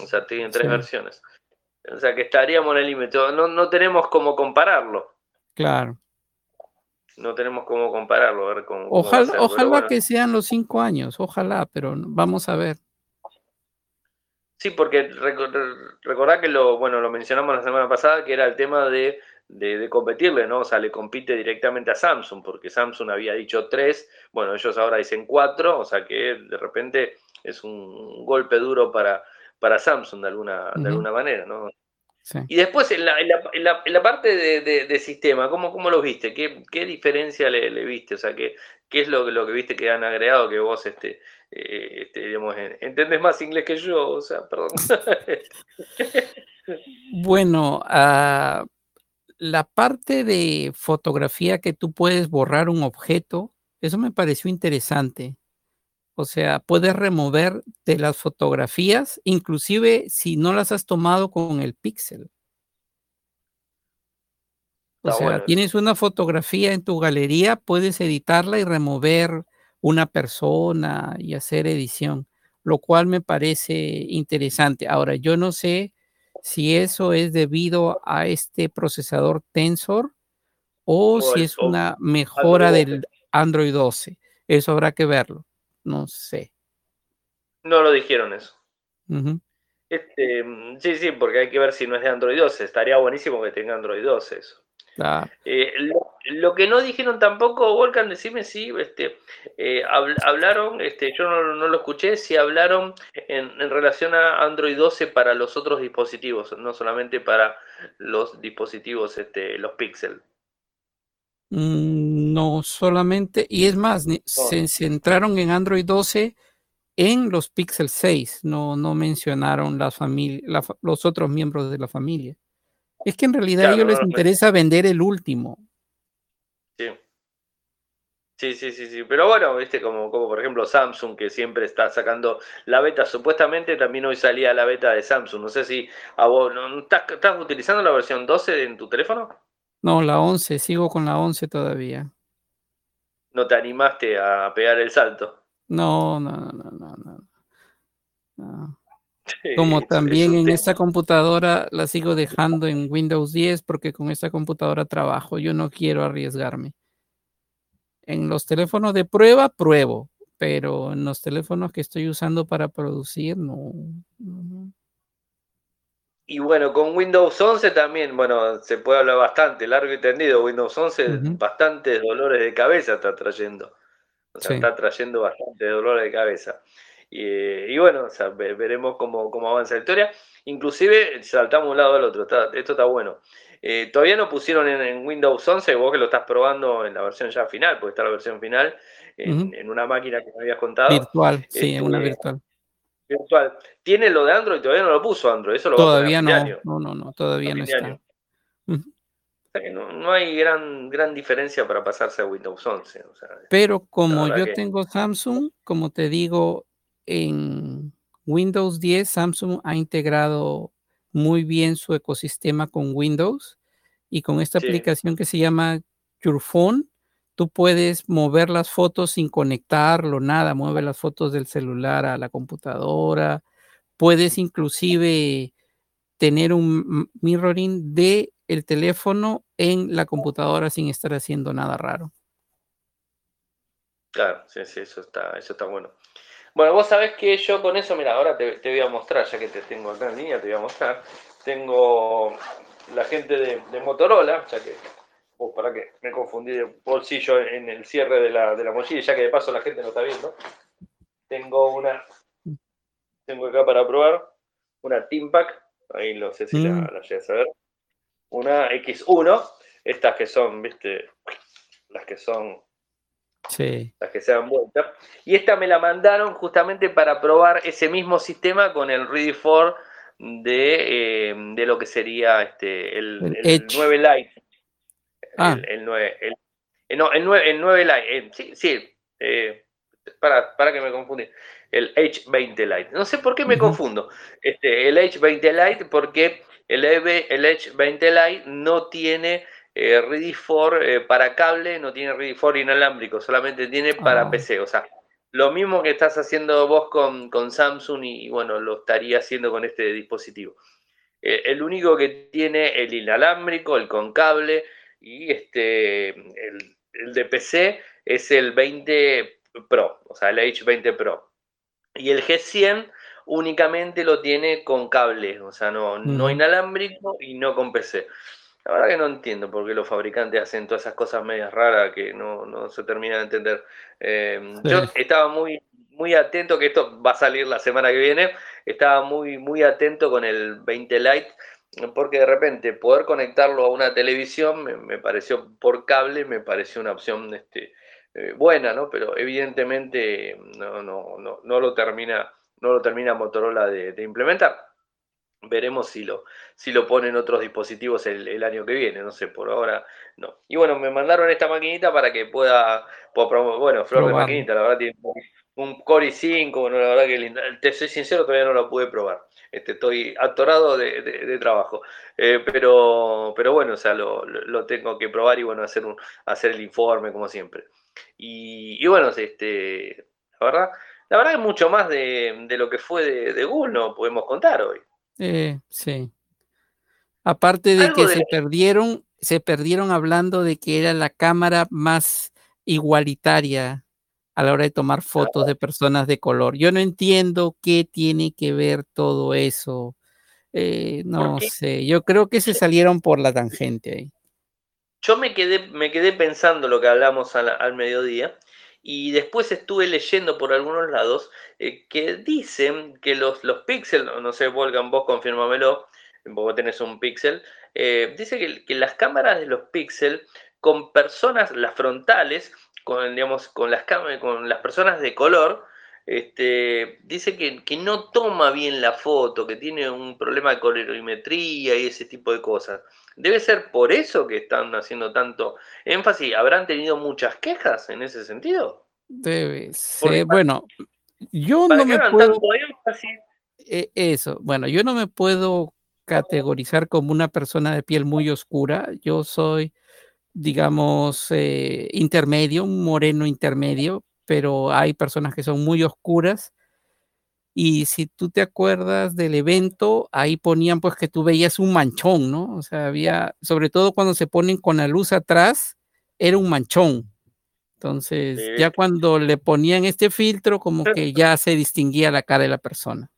O sea, tienen tres versiones. O sea, que estaríamos en el límite. No, no tenemos cómo compararlo. Claro. No tenemos cómo compararlo. A ver cómo, ojalá ojalá que sean los cinco años, ojalá, pero vamos a ver. Sí, porque recordá que lo, bueno, lo mencionamos la semana pasada, que era el tema de, de, competirle, ¿no? O sea, le compite directamente a Samsung, porque Samsung había dicho tres, bueno, ellos ahora dicen cuatro, o sea que de repente es un golpe duro para, para Samsung de alguna, de alguna manera, ¿no? Y después en la, en la, en la, parte de, de, sistema, ¿cómo, ¿cómo, lo viste? ¿Qué, qué diferencia le, le, viste? O sea, ¿qué, qué es lo, lo que viste que han agregado que vos este, eh, este, digamos, entendés más inglés que yo? O sea, perdón. bueno, uh, la parte de fotografía que tú puedes borrar un objeto, eso me pareció interesante. O sea, puedes remover de las fotografías, inclusive si no las has tomado con el píxel. O sea, tienes una fotografía en tu galería, puedes editarla y remover una persona y hacer edición, lo cual me parece interesante. Ahora, yo no sé si eso es debido a este procesador Tensor o, si es una mejora del Android 12. Eso habrá que verlo. No sé. No lo dijeron eso. este, sí, sí, porque hay que ver si no es de Android 12. Estaría buenísimo que tenga Android 12 eso. Eh, lo, que no dijeron tampoco, Volcan, decime si este, eh, hablaron, este, yo no, lo escuché, si hablaron en, relación a Android 12 para los otros dispositivos, no solamente para los dispositivos, este, los Pixel. Mm, no solamente, y es más, se centraron en Android 12 en los Pixel 6, no, no mencionaron las los otros miembros de la familia. Es que en realidad a ellos les interesa vender el último. Sí. Sí, sí, sí, sí. Pero bueno, viste, como, como por ejemplo Samsung, que siempre está sacando la beta. Supuestamente también hoy salía la beta de Samsung. No sé si a vos, ¿no, estás, utilizando la versión 12 en tu teléfono? No, la 11, sigo con la 11 todavía. ¿No te animaste a pegar el salto? No, no, no, no, no. no. Como también en esta computadora la sigo dejando en Windows 10 porque con esta computadora trabajo. Yo no quiero arriesgarme. En los teléfonos de prueba, pruebo, pero en los teléfonos que estoy usando para producir, no. Y bueno, con Windows 11 también, bueno, se puede hablar bastante, largo y tendido. Windows 11, bastantes dolores de cabeza está trayendo. O sea, está trayendo bastante dolores de cabeza. Y, bueno, veremos cómo, avanza la historia. Inclusive saltamos un lado al otro, esto está bueno. Eh, todavía no pusieron en, Windows 11, vos que lo estás probando en la versión ya final, porque está la versión final en, una máquina que me habías contado. Virtual, sí, en una este, virtual. Virtual. Tiene lo de Android, todavía no lo puso Android, eso lo todavía no, no, no, no, todavía no está. No, hay gran, gran diferencia para pasarse a Windows 11. Pero como yo tengo Samsung, como te digo, en Windows 10 Samsung ha integrado muy bien su ecosistema con Windows y con esta aplicación que se llama Your Phone, tú puedes mover las fotos sin conectarlo, nada, mueve las fotos del celular a la computadora, puedes inclusive tener un mirroring de el teléfono en la computadora sin estar haciendo nada raro. Claro, sí, sí, eso está, eso está bueno. Bueno, vos sabés que yo con eso, mira, ahora te, voy a mostrar, ya que te tengo acá en línea, te voy a mostrar. Tengo la gente de, Motorola, ya que, oh, para que me confundí de bolsillo en el cierre de la, de la mochila, ya que de paso la gente no está viendo. Tengo una, tengo acá para probar, una Teampack, ahí no sé si la, mm. la a ver. Una X1, estas que son, viste, las que son las que se dan vuelta. Y esta me la mandaron justamente para probar ese mismo sistema con el Ready for de, eh, de lo que sería este, el, 9 Lite. Ah. El, 9, el, no, el 9, el 9 Lite. Eh, sí, sí eh, para, para que me confundí. El H20 Lite. No sé por qué me confundo. Este, el H20 Lite porque el, el H20 Lite no tiene eh, Ready for eh, para cable, no tiene Ready for inalámbrico, solamente tiene para ah. PC. O sea, lo mismo que estás haciendo vos con, Samsung y, bueno, lo estaría haciendo con este dispositivo. Eh, el único que tiene el inalámbrico, el con cable y este, el, de PC es el 20 Pro, o sea, el H20 Pro. Y el G100 únicamente lo tiene con cable, o sea, no, no inalámbrico y no con PC. La verdad que no entiendo por qué los fabricantes hacen todas esas cosas medias raras que no, se termina de entender. Em, yo estaba muy, muy atento, que esto va a salir la semana que viene, estaba muy, muy atento con el 20 Lite, porque de repente poder conectarlo a una televisión me, pareció por cable, me pareció una opción este, eh, buena, ¿no? Pero evidentemente no, no, no, no, lo termina, no lo termina Motorola de implementar. veremos si lo, si lo ponen otros dispositivos el, año que viene, no sé, por ahora no. Y bueno, me mandaron esta maquinita para que pueda, bueno, flor de maquinita, la verdad tiene un Core i5, bueno, la verdad que linda. Te soy sincero, todavía no lo pude probar. Este, estoy atorado de, trabajo. Eh, pero, pero bueno, o sea, lo, tengo que probar y bueno, hacer, un, hacer el informe como siempre. Y, bueno, este, la verdad, la verdad es mucho más de, lo que fue de, Google, no podemos contar hoy. Eh, sí. Aparte de que se perdieron, se perdieron hablando de que era la cámara más igualitaria a la hora de tomar fotos de personas de color. Yo no entiendo qué tiene que ver todo eso. Eh, no sé, yo creo que se salieron por la tangente ahí. Yo me quedé, me quedé pensando lo que hablamos al, mediodía y después estuve leyendo por algunos lados eh, que dicen que los, los píxeles, no sé, Volgan, vos confírmamelo, vos tenés un píxel, eh, dice que, que, las cámaras de los píxeles con personas, las frontales, con, digamos, con, las, con las personas de color, este, dice que, no toma bien la foto, que tiene un problema de colorimetría y ese tipo de cosas. Debe ser por eso que están haciendo tanto énfasis. ¿Habrán tenido muchas quejas en ese sentido? Debe ser. bueno, yo no me puedo. E, eso, bueno, yo no me puedo categorizar como una persona de piel muy oscura. Yo soy digamos, eh, intermedio, un moreno intermedio, pero hay personas que son muy oscuras. Y si tú te acuerdas del evento, ahí ponían pues que tú veías un manchón, ¿no? O sea, había, sobre todo cuando se ponen con la luz atrás, era un manchón. Entonces, ya cuando le ponían este filtro, como que ya se distinguía la cara de la persona.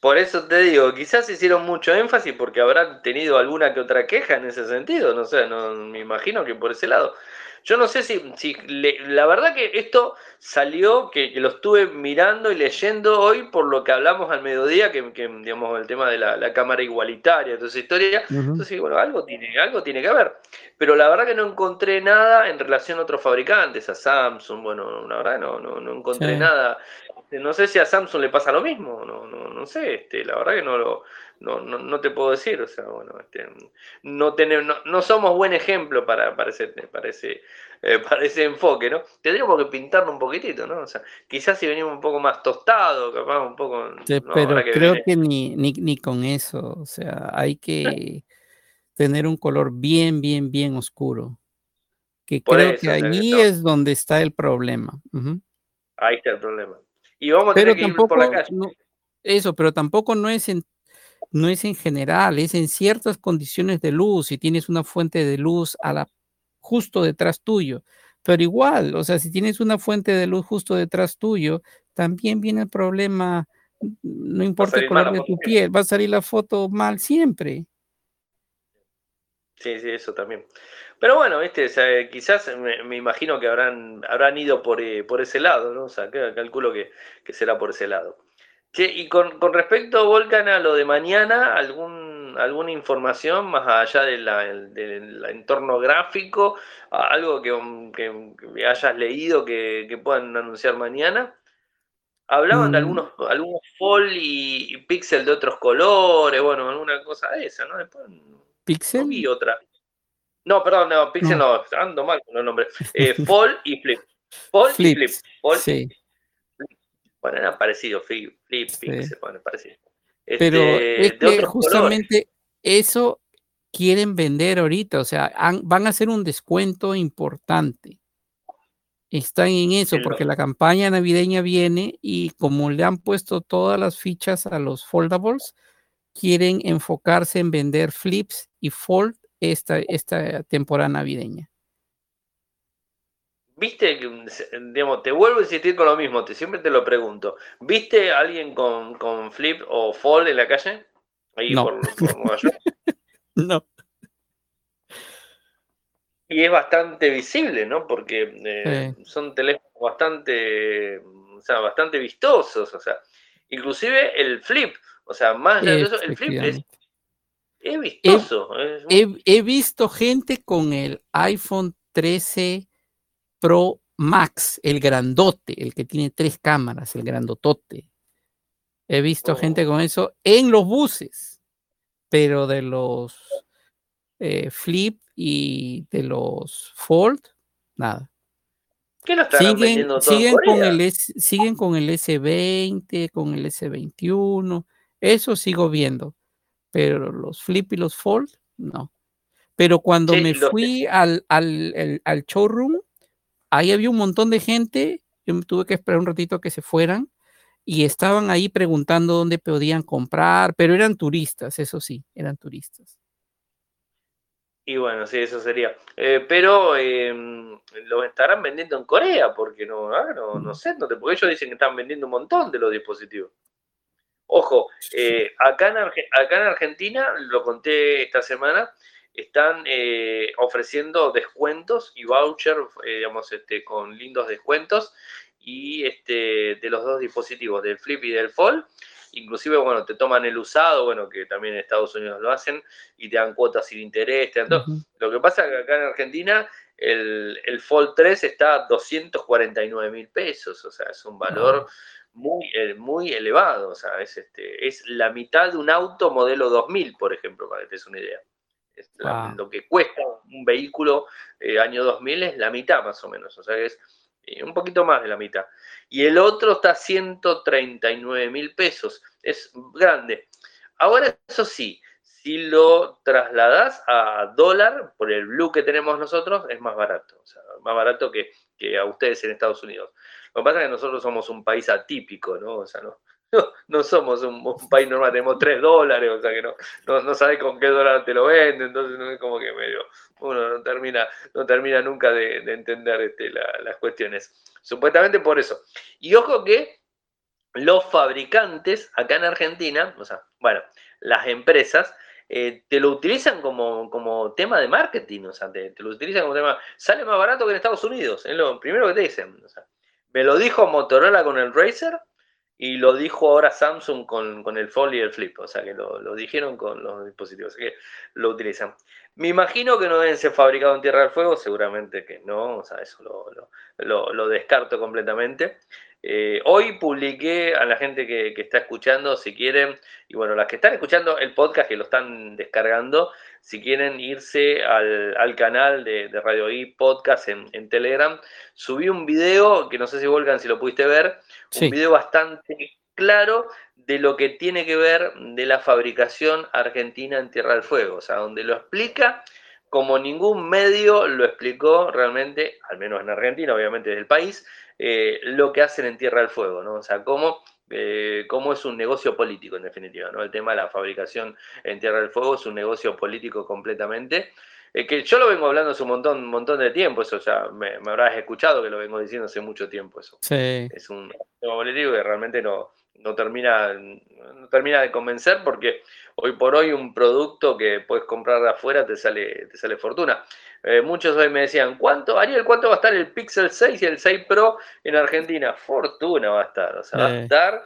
Por eso te digo, quizás hicieron mucho énfasis porque habrán tenido alguna que otra queja en ese sentido, no sé, no me imagino que por ese lado. Yo no sé si, si la verdad que esto salió, que, lo estuve mirando y leyendo hoy por lo que hablamos al mediodía, que, digamos el tema de la, cámara igualitaria, toda esa historia. Entonces, bueno, algo tiene, algo tiene que haber. Pero la verdad que no encontré nada en relación a otros fabricantes, a Samsung, bueno, la verdad no, no, no encontré nada. No sé si a Samsung le pasa lo mismo, no, no, no sé, este, la verdad que no lo, no, no, no, te puedo decir, o sea, bueno, este, no, tener, no, somos buen ejemplo para, para, ese, eh, para, ese, enfoque, ¿no? Tendríamos que pintarlo un poquitito, ¿no? O sea, quizás si venimos un poco más tostados, capaz un poco... pero creo que ni, ni, ni, con eso, o sea, hay que tener un color bien, bien, bien oscuro. Que creo que allí es donde está el problema. Ahí está el problema. Y vamos a tener que ir por la calle. eso, pero tampoco no es en no es en general, es en ciertas condiciones de luz, si tienes una fuente de luz a la, justo detrás tuyo. Pero igual, o sea, si tienes una fuente de luz justo detrás tuyo, también viene el problema, no importa el color de tu piel, va a salir la foto mal siempre. Sí, sí, eso también. Pero bueno, este, quizás me, imagino que habrán, habrán ido por, eh, por ese lado, ¿no? O sea, calculo que, que será por ese lado y con, respecto, Volcan, a lo de mañana, ¿algún, ¿alguna información más allá de del entorno gráfico? ¿Algo que, hayas leído que, puedan anunciar mañana? Hablaban de mm. algunos, algunos fall y, pixel de otros colores, bueno, alguna cosa de esa, ¿no? Después ¿Pixel? y otra. No, perdón, no, pixel no, ando mal con los nombres. Eh, fall y flip. Fall y flip. Fall sí. Bueno, eran parecidos, Flip, Flip, se pone parecido. Pero este, es que justamente eso quieren vender ahorita, o sea, van a hacer un descuento importante. Están en eso, porque la campaña navideña viene y como le han puesto todas las fichas a los foldables, quieren enfocarse en vender flips y fold esta, esta temporada navideña. ¿Viste, digamos, te vuelvo a insistir con lo mismo, te, siempre te lo pregunto. ¿Viste a alguien con, flip o fold en la calle? Ahí no. por, no. Y es bastante visible, ¿no? Porque eh, son teléfonos bastante, o sea, bastante vistosos, o sea, inclusive el flip, o sea, más gracioso, el flip es, es vistoso. he visto gente con el iPhone 13 Pro Max, el grandote, el que tiene tres cámaras, el grandotote. He visto gente con eso en los buses, pero de los eh, Flip y de los Fold, nada. ¿Qué lo siguen, siguen con el siguen con el S20, con el S21, eso sigo viendo, pero los Flip y los Fold, no. Pero cuando me fui al, al, al, showroom, ahí había un montón de gente, yo tuve que esperar un ratito que se fueran y estaban ahí preguntando dónde podían comprar, pero eran turistas, eso sí, eran turistas. Y bueno, sí, eso sería. Eh, pero em, lo estarán vendiendo en Corea, porque no, ah, no, no sé, no porque ellos dicen que están vendiendo un montón de los dispositivos. Ojo, eh, acá, en acá en Argentina, lo conté esta semana, están eh, ofreciendo descuentos y vouchers, digamos, este, con lindos descuentos y este, de los dos dispositivos, del Flip y del Fold. Inclusive, bueno, te toman el usado, bueno, que también en Estados Unidos lo hacen, y te dan cuotas sin interés. Lo que pasa es que acá en Argentina el, el Fold 3 está a 249 mil pesos, o sea, es un valor eh, muy elevado, o sea, es, este, es la mitad de un auto modelo 2000, por ejemplo, para que te des una idea. Lo que cuesta un vehículo eh, año 2000 es la mitad más o menos, o sea, es un poquito más de la mitad. Y el otro está a 139 mil pesos, es grande. Ahora, eso sí, si lo trasladas a dólar, por el blue que tenemos nosotros, es más barato, o sea, más barato que, que a ustedes en Estados Unidos. Lo que pasa es que nosotros somos un país atípico, ¿no? O sea, no, somos un, país normal, tenemos 3 dólares, o sea que no, no, sabes con qué dólar te lo venden, entonces no es como que medio, uno no termina, no termina nunca de, entender este, las cuestiones. Supuestamente por eso. Y ojo que los fabricantes acá en Argentina, o sea, bueno, las empresas, eh, te lo utilizan como, tema de marketing, o sea, te, lo utilizan como tema, sale más barato que en Estados Unidos, es lo primero que te dicen. O sea, me lo dijo Motorola con el Razer y lo dijo ahora Samsung con, el Fold y el Flip, o sea que lo, dijeron con los dispositivos, que lo utilizan. Me imagino que no deben ser fabricados en Tierra del Fuego, seguramente que no, o sea, eso lo, descarto completamente. Eh, hoy publiqué a la gente que, está escuchando, si quieren, y bueno, las que están escuchando el podcast, que lo están descargando, si quieren irse al, canal de, Radio I Podcast en, Telegram, subí un video, que no sé si Volcan si lo pudiste ver, un video bastante claro de lo que tiene que ver de la fabricación argentina en Tierra del Fuego, o sea, donde lo explica como ningún medio lo explicó realmente, al menos en Argentina, obviamente del país, eh, lo que hacen en Tierra del Fuego, ¿no? O sea, cómo eh, cómo es un negocio político en definitiva, ¿no? El tema de la fabricación en Tierra del Fuego es un negocio político completamente. Eh, que yo lo vengo hablando hace un montón, un montón de tiempo, eso ya me, habrás escuchado que lo vengo diciendo hace mucho tiempo eso. Es un negocio político que realmente no, no termina, no termina de convencer porque hoy por hoy un producto que puedes comprar de afuera te sale, te sale fortuna. Eh, muchos hoy me decían, ¿cuánto, Ariel, cuánto va a estar el Pixel 6 y el 6 Pro en Argentina? Fortuna va a estar, o sea, va a estar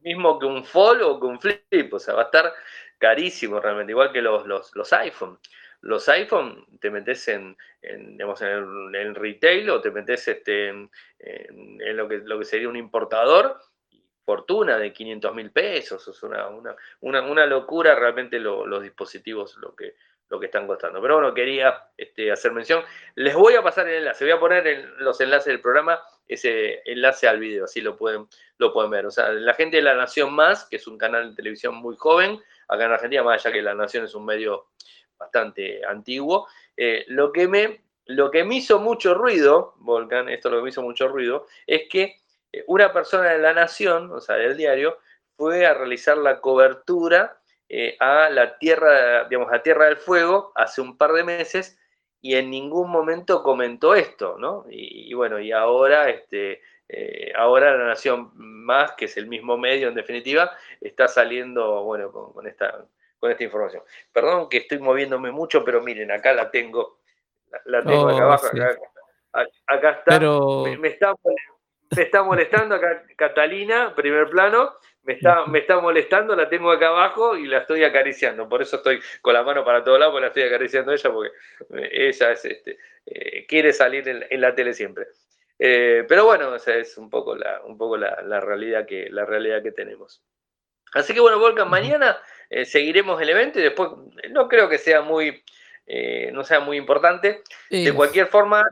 mismo que un Fold o que un Flip, o sea, va a estar carísimo realmente, igual que los, los, los iPhone. Los iPhone te metes en, digamos, en, el, retail o te metes este, en, lo, que, lo que sería un importador fortuna de 500 mil pesos, es una, una, una, locura realmente los dispositivos, lo que, lo que están costando. Pero bueno, quería este, hacer mención. Les voy a pasar el enlace, voy a poner en los enlaces del programa ese enlace al video, así lo pueden, lo pueden ver. O sea, la gente de La Nación Más, que es un canal de televisión muy joven, acá en Argentina, más allá que La Nación es un medio bastante antiguo, eh, lo, que me, lo que me hizo mucho ruido, Volcan, esto lo que me hizo mucho ruido, es que una persona de La Nación, o sea, del diario, fue a realizar la cobertura eh, a la tierra, digamos, a Tierra del Fuego hace un par de meses y en ningún momento comentó esto, ¿no? Y, bueno, y ahora, este, eh, ahora La Nación Más, que es el mismo medio en definitiva, está saliendo, bueno, con, esta, con esta información. Perdón que estoy moviéndome mucho, pero miren, acá la tengo, la, tengo acá oh, abajo, acá, está. Me, está. Me está molestando acá Catalina, primer plano, me está, me está molestando, la tengo acá abajo y la estoy acariciando. Por eso estoy con la mano para todos lados, porque la estoy acariciando a ella, porque eh, ella es, este, eh, quiere salir en, la tele siempre. Eh, pero bueno, esa es un poco la, un poco la, realidad que, la realidad que tenemos. Así que bueno, Volcan, mañana eh, seguiremos el evento y después no creo que sea muy, no sea muy importante. De cualquier forma,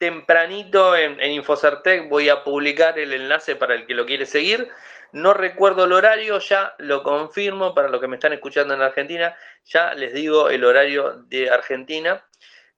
tempranito en, en Infocertec voy a publicar el enlace para el que lo quiere seguir. No recuerdo el horario, ya lo confirmo para los que me están escuchando en Argentina. Ya les digo el horario de Argentina.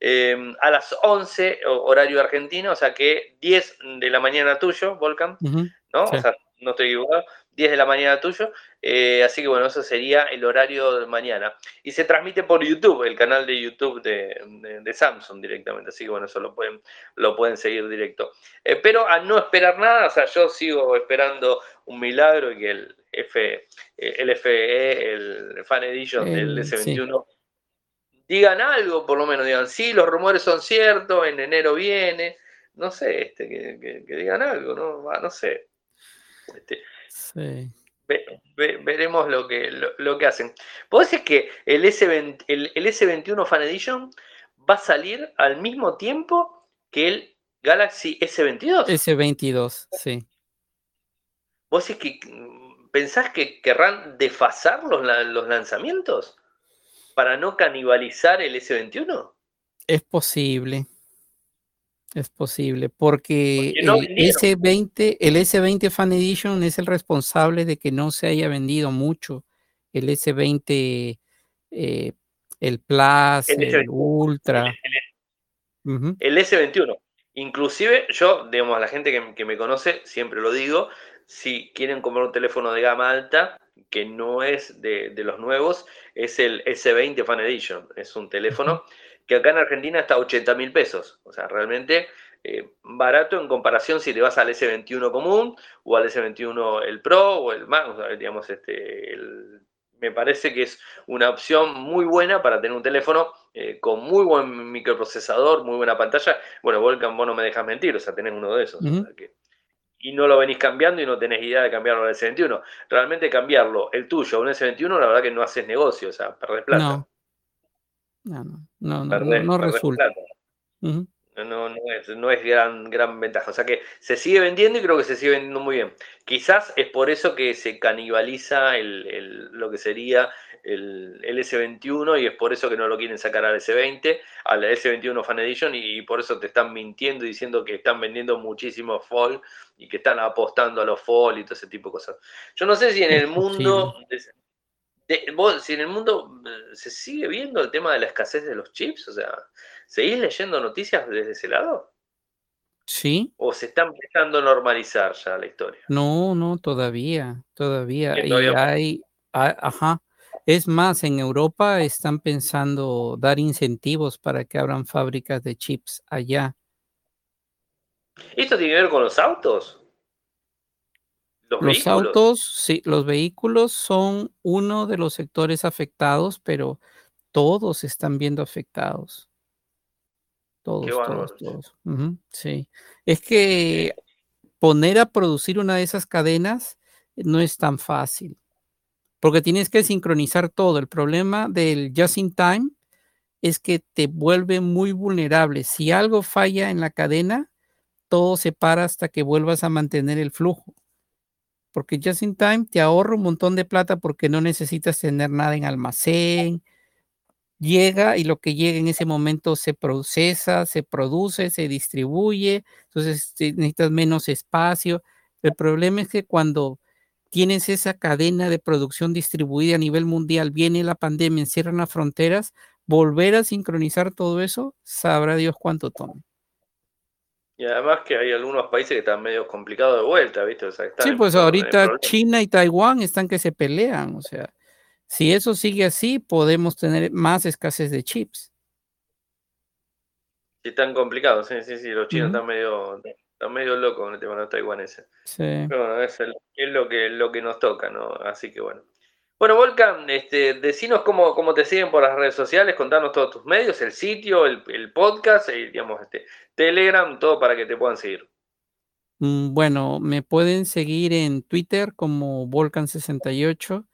Eh, a las 11, horario argentino, o sea que 10 de la mañana tuyo, Volcan, ¿no? O sea, no estoy equivocado. 10 de la mañana tuyo. Eh, así que bueno, eso sería el horario de mañana. Y se transmite por YouTube, el canal de YouTube de, Samsung directamente. Así que bueno, eso lo pueden, lo pueden seguir directo. Eh, pero a no esperar nada, o sea, yo sigo esperando un milagro y que el, F, el FE, el Fan Edition del S21, digan algo, por lo menos digan, sí, los rumores son ciertos, en enero viene. No sé, este, que, digan algo, ¿no? no sé. Este, veremos lo que, lo, que hacen. ¿Puedo decir que el, S20, el, S21 Fan Edition va a salir al mismo tiempo que el Galaxy S22? S22, sí. ¿Vos decís que pensás que querrán desfasar los, los lanzamientos para no canibalizar el S21? Es posible. Es posible, porque, el, S20, el S20 Fan Edition es el responsable de que no se haya vendido mucho. El S20, eh, el Plus, el, Ultra. El, S21. Inclusive yo, digamos, a la gente que, me conoce, siempre lo digo, si quieren comprar un teléfono de gama alta, que no es de, de los nuevos, es el S20 Fan Edition. Es un teléfono que acá en Argentina está a 80 mil pesos. O sea, realmente eh, barato en comparación si te vas al S21 común o al S21 el Pro o el más, digamos, este, me parece que es una opción muy buena para tener un teléfono eh, con muy buen microprocesador, muy buena pantalla. Bueno, Volcan, vos no me dejas mentir, o sea, tenés uno de esos. y no lo venís cambiando y no tenés idea de cambiarlo al S21. Realmente cambiarlo, el tuyo, a un S21, la verdad que no haces negocio, o sea, perdés plata. No, no, no, no, resulta. No, no, es, no es gran, gran ventaja. O sea que se sigue vendiendo y creo que se sigue vendiendo muy bien. Quizás es por eso que se canibaliza el, lo que sería el, S21 y es por eso que no lo quieren sacar al S20, al S21 Fan Edition y, por eso te están mintiendo diciendo que están vendiendo muchísimo fall y que están apostando a los fall y todo ese tipo de cosas. Yo no sé si en el mundo si en el mundo eh, se sigue viendo el tema de la escasez de los chips, o sea, ¿seguís leyendo noticias desde ese lado? Sí. ¿O se está empezando a normalizar ya la historia? No, no, todavía, todavía. Y hay, ajá. Es más, en Europa están pensando dar incentivos para que abran fábricas de chips allá. ¿Esto tiene que ver con los autos? Los, autos, sí, los vehículos son uno de los sectores afectados, pero todos están viendo afectados. Todos, todos, todos. sí. Es que poner a producir una de esas cadenas no es tan fácil, porque tienes que sincronizar todo. El problema del just in time es que te vuelve muy vulnerable. Si algo falla en la cadena, todo se para hasta que vuelvas a mantener el flujo porque just in time te ahorra un montón de plata porque no necesitas tener nada en almacén. Llega y lo que llega en ese momento se procesa, se produce, se distribuye, entonces necesitas menos espacio. El problema es que cuando tienes esa cadena de producción distribuida a nivel mundial, viene la pandemia, encierran las fronteras, volver a sincronizar todo eso, sabrá Dios cuánto toma. Y además que hay algunos países que están medio complicados de vuelta, ¿viste? sí, pues ahorita China y Taiwán están que se pelean, o sea, si eso sigue así, podemos tener más escasez de chips. Sí, están complicados, sí, sí, sí, los chinos están medio están medio locos con el tema de los taiwaneses. Sí. Pero bueno, es, es, lo, que, lo que nos toca, ¿no? Así que bueno. Bueno, Volcan, este, decinos cómo, cómo, te siguen por las redes sociales, contanos todos tus medios, el sitio, el, podcast, eh, digamos, este, Telegram, todo para que te puedan seguir. Mm, bueno, me pueden seguir en Twitter como Volcan68.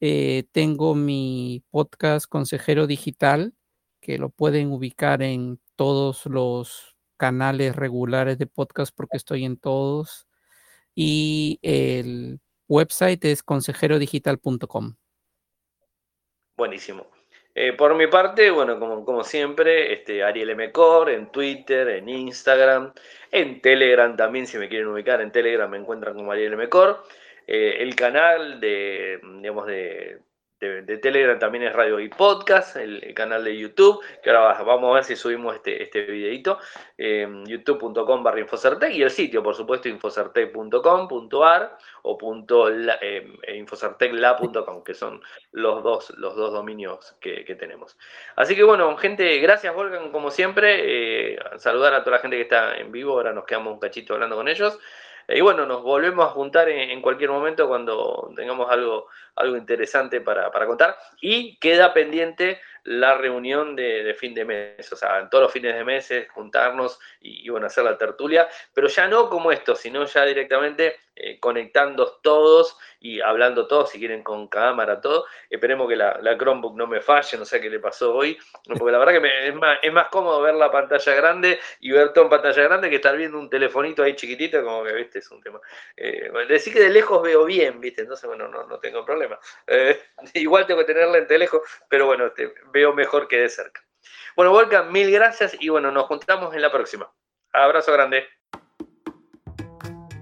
Eh, tengo mi podcast Consejero Digital, que lo pueden ubicar en todos los canales regulares de podcast porque estoy en todos. Y el website es consejerodigital.com. Buenísimo. Eh, por mi parte, bueno, como, como siempre, este, Ariel M. en Twitter, en Instagram, en Telegram también, si me quieren ubicar en Telegram me encuentran como Ariel M. Eh, el canal de, digamos, de de, Telegram también es Radio y Podcast, el, canal de YouTube, que ahora vamos a ver si subimos este, este videito, eh, youtube.com barra Infocertec y el sitio, por supuesto, infocertec.com.ar o eh, infocertecla.com, que son los dos, los dos dominios que, tenemos. Así que bueno, gente, gracias Volgan, como siempre, eh, saludar a toda la gente que está en vivo, ahora nos quedamos un cachito hablando con ellos. Y bueno, nos volvemos a juntar en, cualquier momento cuando tengamos algo, algo interesante para, para contar. Y queda pendiente la reunión de, fin de mes, o sea, en todos los fines de mes juntarnos y, bueno, hacer la tertulia, pero ya no como esto, sino ya directamente eh, conectando todos y hablando todos, si quieren con cámara, todo. Esperemos que la, Chromebook no me falle, no sé qué le pasó hoy, porque la verdad que es, más, es, más, cómodo ver la pantalla grande y ver todo en pantalla grande que estar viendo un telefonito ahí chiquitito, como que, viste, es un tema. Eh, decir que de lejos veo bien, viste, entonces, bueno, no, no tengo problema. Eh, igual tengo que tener lente lejos, pero bueno, este, veo mejor que de cerca. Bueno, Volcan, mil gracias y bueno, nos juntamos en la próxima. Abrazo grande.